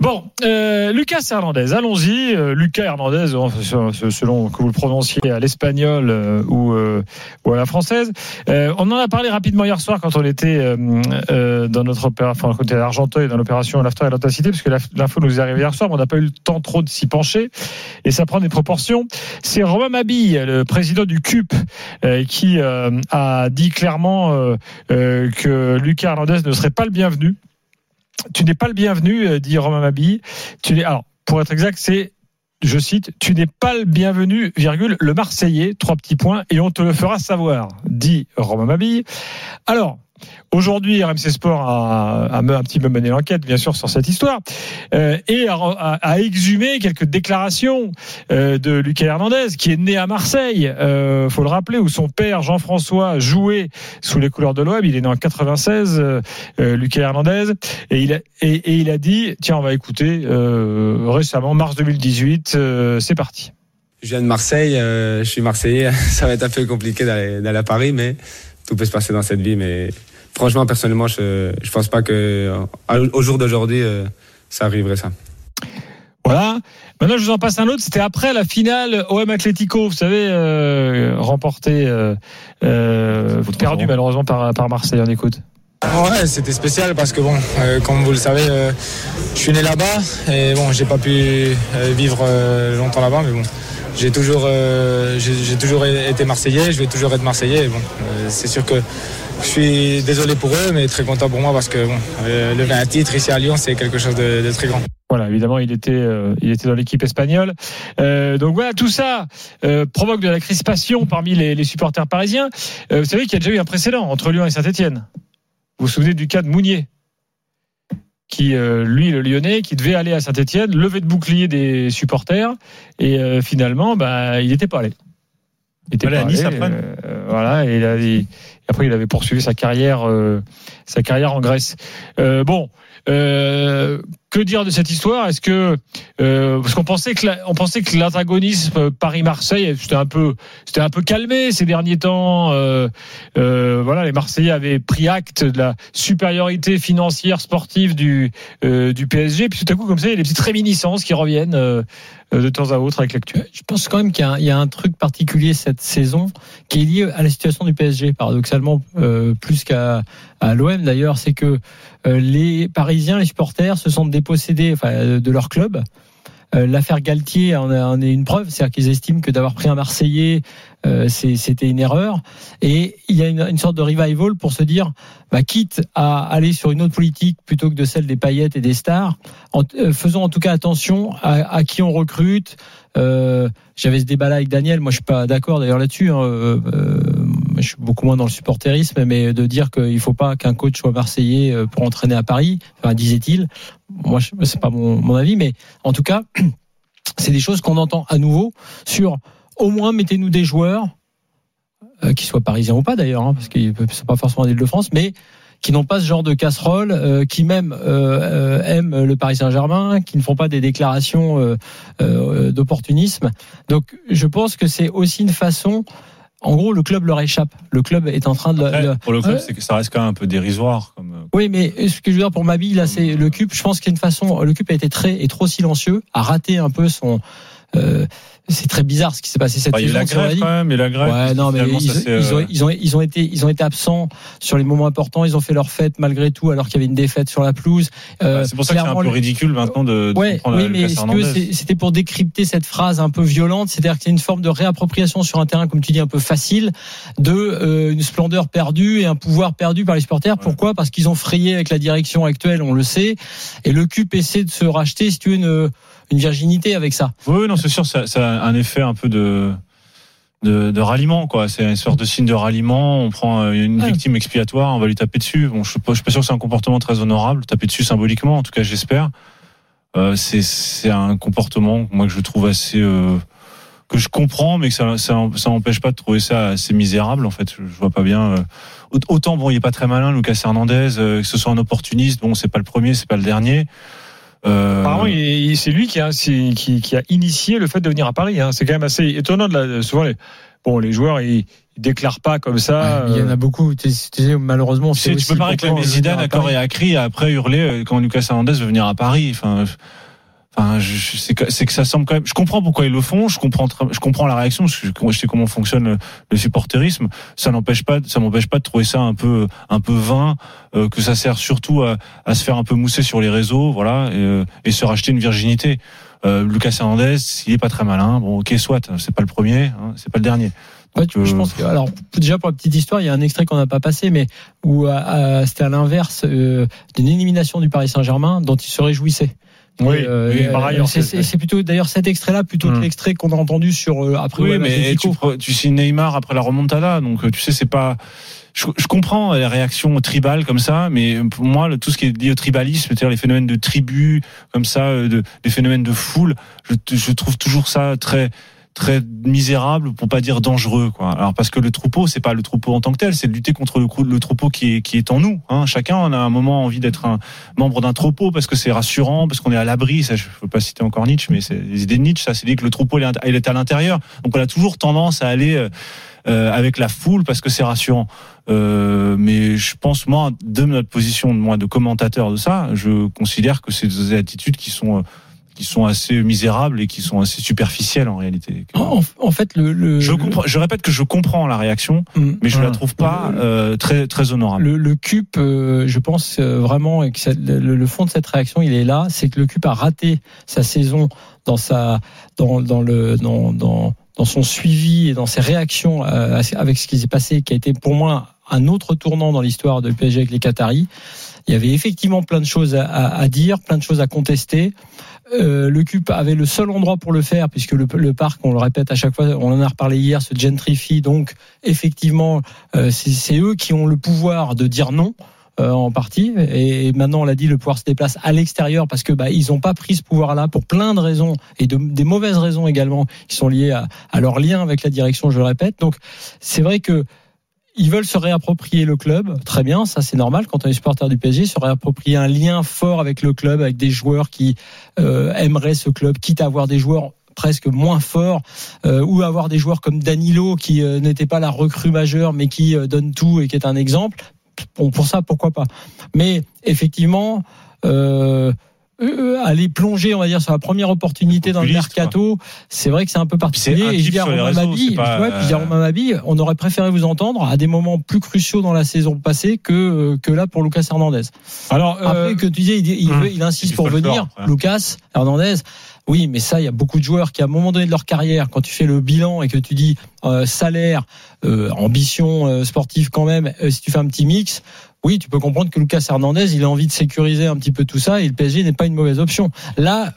Bon, euh, Lucas Hernandez, allons-y. Euh, Lucas Hernandez, euh, selon que vous le prononciez à l'espagnol euh, ou, euh, ou à la française. Euh, on en a parlé rapidement hier soir quand on était dans notre opération, enfin, côté d'Argenteuil, dans l'opération L'After et l'Autacité, parce que l'info nous est arrivée hier soir, mais on n'a pas eu le temps trop de s'y pencher, et ça prend des proportions. C'est Romain Mabille, le président du CUP, qui a dit clairement que Lucas Hernandez ne serait pas le bienvenu tu n'es pas le bienvenu, euh, dit Romain Mabi. Tu n'es, alors, pour être exact, c'est je cite, tu n'es pas le bienvenu, virgule, le Marseillais, trois petits points, et on te le fera savoir, dit Romain Mabille. Alors, Aujourd'hui, RMC Sport a, un petit peu mené l'enquête, bien sûr, sur cette histoire, euh, et a, exhumé quelques déclarations euh, de Lucas Hernandez, qui est né à Marseille, euh, faut le rappeler, où son père Jean-François jouait sous les couleurs de l'OM. Il est né en 96, euh, Lucas Hernandez, et il, a, et, il a dit, tiens, on va écouter récemment, mars 2018, euh, c'est parti. Je viens de Marseille, je suis Marseillais, ça va être un peu compliqué d'aller à Paris, mais tout peut se passer dans cette vie, mais franchement, personnellement, je ne pense pas que au jour d'aujourd'hui, ça arriverait ça. Voilà. Maintenant, je vous en passe un autre. C'était après la finale OM Atlético, vous savez, euh, remporté, euh, euh, perdu malheureusement par, par Marseille. On écoute. Ouais, c'était spécial parce que bon, euh, comme vous le savez, euh, je suis né là-bas et bon, j'ai pas pu euh, vivre longtemps là-bas, mais bon, j'ai toujours, j'ai toujours été Marseillais, je vais toujours être Marseillais. Bon, c'est sûr que je suis désolé pour eux, mais très content pour moi parce que bon, lever un titre ici à Lyon, c'est quelque chose de, de, très grand. Voilà, évidemment, il était, euh, il était dans l'équipe espagnole. Euh, donc voilà, tout ça euh, provoque de la crispation parmi les, les supporters parisiens. vous savez qu'il y a déjà eu un précédent entre Lyon et Saint-Etienne. Vous vous souvenez du cas de Mounier? Qui, lui, le Lyonnais, qui devait aller à Saint-Etienne, lever de bouclier des supporters, et finalement, bah, il n'était pas allé. Il était pas allé, à Nice après. voilà, et il a, il, après, il avait poursuivi sa carrière, euh, sa carrière en Grèce. Euh, bon, euh, que dire de cette histoire? Est-ce que euh, parce qu'on pensait que la, on pensait que l'antagonisme Paris-Marseille c'était un peu c'était un peu calmé ces derniers temps. Euh, euh, voilà, les Marseillais avaient pris acte de la supériorité financière sportive du du PSG. Puis tout à coup, comme ça, il y a des petites réminiscences qui reviennent de temps à autre avec l'actuel. Je pense quand même qu'il y, y, a un truc particulier cette saison qui est lié à la situation du PSG, paradoxalement plus qu'à à l'OM d'ailleurs, c'est que les Parisiens, les supporters se sont dépossédés enfin, de leur club. Euh, L'affaire Galtier en, est une preuve, c'est-à-dire qu'ils estiment que d'avoir pris un Marseillais, euh, c'était une erreur. Et il y a une, sorte de revival pour se dire, bah, quitte à aller sur une autre politique plutôt que de celle des paillettes et des stars, en, euh, faisons en tout cas attention à, qui on recrute. Euh, J'avais ce débat-là avec Daniel, moi je suis pas d'accord d'ailleurs là-dessus. Hein, euh, je suis beaucoup moins dans le supporterisme, mais de dire qu'il ne faut pas qu'un coach soit marseillais euh, pour entraîner à Paris, disait-il. Moi, c'est pas mon, avis, mais en tout cas, c'est des choses qu'on entend à nouveau sur au moins mettez-nous des joueurs, euh, qui soient parisiens ou pas d'ailleurs, hein, parce qu'ils ne sont pas forcément d'Île-de-France, mais qui n'ont pas ce genre de casserole, euh, qui même euh, aiment le Paris Saint-Germain, qui ne font pas des déclarations d'opportunisme. Donc je pense que c'est aussi une façon en gros, le club leur échappe. Le club est en train de. Après, pour le club, euh, c'est que ça reste quand même un peu dérisoire. Comme... Euh, oui, mais ce que je veux dire pour Mabi, là, c'est le CUP. Je pense qu'il y a une façon. Le CUP a été très et trop silencieux, a raté un peu son. Euh, c'est très bizarre ce qui s'est passé cette bah, saison. Il y a la grève quand même, et la grève. Ouais, non, mais ils, ils, ont, ils, ont, ils ont été, ils ont été absents sur les moments importants. Ils ont fait leur fête malgré tout, alors qu'il y avait une défaite sur la pelouse. Euh, c'est pour ça que c'est un peu ridicule maintenant de. de ouais, oui, mais est-ce que c'était pour décrypter cette phrase un peu violente, c'est-à-dire que c'est une forme de réappropriation sur un terrain, comme tu dis, un peu facile, de euh, une splendeur perdue et un pouvoir perdu par les supporters. Ouais. Pourquoi? Parce qu'ils ont frayé avec la direction actuelle, on le sait, et le CUP essaie de se racheter, si tu veux, une une virginité avec ça. Oui, non, c'est sûr, ça, ça, a un effet un peu de de, de ralliement quoi. C'est une sorte de signe de ralliement. On prend euh, une Ouais. victime expiatoire, on va lui taper dessus. Bon, je suis pas, je suis pas sûr que c'est un comportement très honorable. Taper dessus symboliquement, en tout cas, j'espère. Euh, c'est c'est un comportement moi que je trouve assez euh, que je comprends, mais que ça ça ça n'empêche pas de trouver ça assez misérable. En fait, je, je vois pas bien. aut- autant bon, il est pas très malin, Lucas Hernandez. euh, que ce soit un opportuniste, bon, c'est pas le premier, c'est pas le dernier. Euh, Apparemment, il- il- c'est lui qui a, c'est- qui, qui a initié le fait de venir à Paris. hein. C'est quand même assez étonnant. De la, souvent, les, bon, les joueurs, ils, ils déclarent pas comme ça. Il y en euh, a beaucoup. Tu sais, tu sais, malheureusement, Tu sais, tu peux pas réclamer Zidane à corps et à cri et après hurler euh, quand Lucas Hernandez veut venir à Paris. Enfin, enfin, c'est que, ça semble quand même. Je comprends pourquoi ils le font. Je comprends, je comprends la réaction. Parce que je, sais comment fonctionne le, le supporterisme. Ça n'empêche pas, ça m'empêche pas de trouver ça un peu, un peu vain, euh, que ça sert surtout à, à se faire un peu mousser sur les réseaux, voilà, et, euh, et se racheter une virginité. Euh, Lucas Hernandez, il est pas très malin. Bon, ok, soit, c'est pas le premier, hein, c'est pas le dernier. Ouais, je euh, pense que, alors, déjà pour la petite histoire, il y a un extrait qu'on n'a pas passé, mais où c'était à l'inverse euh, d'une élimination du Paris Saint-Germain dont il se réjouissait. Oui, euh, oui, par euh, ailleurs, c'est- plutôt d'ailleurs cet extrait-là plutôt que Hmm. l'extrait qu'on a entendu sur euh, après Oui, mais Atlético. tu, tu signes Neymar après la remontada, donc tu sais, c'est pas. Je, je comprends les réactions tribales comme ça, mais pour moi, le- tout ce qui est lié au tribalisme, c'est-à-dire les phénomènes de tribus, comme ça, de, des phénomènes de foule, je, je trouve toujours ça très très misérable pour pas dire dangereux quoi. Alors parce que le troupeau c'est pas le troupeau en tant que tel c'est de lutter contre le, troupeau qui est qui est en nous hein. chacun en a un moment envie d'être un membre d'un troupeau parce que c'est rassurant parce qu'on est à l'abri ça je veux pas citer encore Nietzsche mais c'est les idées de Nietzsche ça c'est dit que le troupeau il est, il est à l'intérieur. Donc on a toujours tendance à aller euh, euh, avec la foule parce que c'est rassurant. Euh, mais je pense moi de notre position moi de commentateur de ça je considère que c'est des attitudes qui sont euh, qui sont assez misérables et qui sont assez superficielles en réalité. En, en fait, le, le, Je, comprends, je répète que je comprends la réaction, Hmm. mais je la Hum. trouve pas euh, très très honorable. Le, le CUP, euh, je pense euh, vraiment, et que ça- le, le fond de cette réaction, il est là, c'est que le CUP a raté sa saison dans sa, dans, dans le, dans, dans, dans son suivi et dans ses réactions euh, avec ce qui s'est passé, qui a été pour moi un autre tournant dans l'histoire de PSG avec les Qataris. Il y avait effectivement plein de choses à, dire, plein de choses à contester. Euh, le CUP avait le seul endroit pour le faire, puisque le, parc, on le répète à chaque fois, on en a reparlé hier, se gentrifie. Donc, effectivement, euh, c'est eux qui ont le pouvoir de dire non. euh, en partie et maintenant on l'a dit le pouvoir se déplace à l'extérieur parce que bah ils ont pas pris ce pouvoir là pour plein de raisons et de, des mauvaises raisons également qui sont liées à leur lien avec la direction je le répète donc c'est vrai que ils veulent se réapproprier le club, très bien, ça c'est normal quand on est supporter du PSG, se réapproprier un lien fort avec le club, avec des joueurs qui euh, aimeraient ce club, quitte à avoir des joueurs presque moins forts euh, ou avoir des joueurs comme Danilo qui euh, n'était pas la recrue majeure mais qui euh, donne tout et qui est un exemple. Bon, pour ça, pourquoi pas. Mais effectivement, euh, euh, aller plonger, on va dire, sur la première opportunité dans le mercato, c'est vrai que c'est un peu particulier. Et je dis à Romain Mabi, pas, euh, on aurait préféré vous entendre à des moments plus cruciaux dans la saison passée que euh, que là pour Lucas Hernandez. Alors, Après euh, que tu disais, il, il, hum. veut- il insiste pour venir, après. Lucas Hernandez. Oui, mais ça, il y a beaucoup de joueurs qui, à un moment donné de leur carrière, quand tu fais le bilan et que tu dis euh, salaire, euh, ambition euh, sportive quand même, euh, si tu fais un petit mix, oui, tu peux comprendre que Lucas Hernandez, il a envie de sécuriser un petit peu tout ça et le PSG n'est pas une mauvaise option. Là,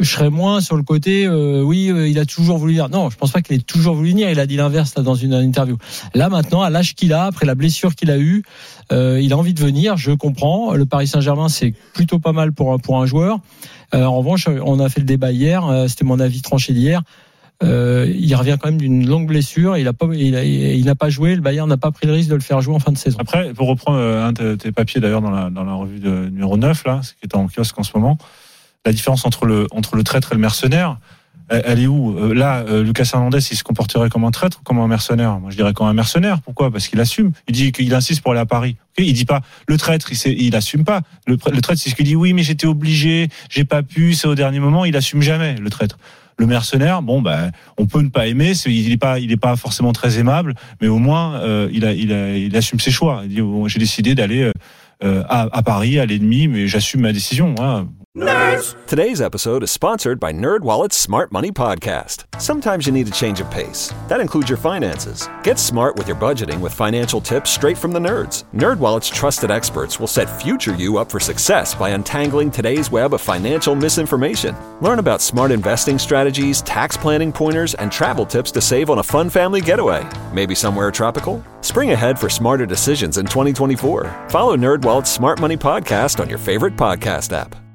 je serais moins sur le côté, euh, oui, euh, il a toujours voulu dire. Non, je pense pas qu'il ait toujours voulu venir. Il a dit l'inverse là, dans une, interview. Là, maintenant, à l'âge qu'il a, après la blessure qu'il a eue, euh, il a envie de venir. Je comprends. Le Paris Saint-Germain, c'est plutôt pas mal pour un, pour un joueur. Euh, en revanche, on a fait le débat hier. euh, C'était mon avis tranché d'hier. Euh, il revient quand même d'une longue blessure. Il il il n'a pas joué. Le Bayern n'a pas pris le risque de le faire jouer en fin de saison. Après, pour reprendre euh, un de tes papiers d'ailleurs dans la, revue de, numéro 9, là, ce qui est en kiosque en ce moment, la différence entre le, traître et le mercenaire, elle, est où? Euh, Là, Lucas Hernandez, il se comporterait comme un traître ou comme un mercenaire? Moi, je dirais comme un mercenaire. Pourquoi? Parce qu'il assume. Il dit qu'il insiste pour aller à Paris. Ok? Il dit pas le traître, il, il assume pas. Le, le traître, c'est ce qu'il dit. Oui, mais j'étais obligé, j'ai pas pu, c'est au dernier moment. Il assume jamais le traître. Le mercenaire, bon, bah, on peut ne pas aimer. Il est pas, il est pas forcément très aimable, mais au moins, euh, il, a, il, a, il assume ses choix. Il dit, bon, j'ai décidé d'aller euh, euh, à, à Paris, à l'ennemi, mais j'assume ma décision. Voilà. Nerds! Today's episode is sponsored by NerdWallet's Smart Money Podcast. Sometimes you need a change of pace. That includes your finances. Get smart with your budgeting with financial tips straight from the nerds. NerdWallet's trusted experts will set future you up for success by untangling today's web of financial misinformation. Learn about smart investing strategies, tax planning pointers, and travel tips to save on a fun family getaway. Maybe somewhere tropical? Spring ahead for smarter decisions in 2024. Follow NerdWallet's Smart Money Podcast on your favorite podcast app.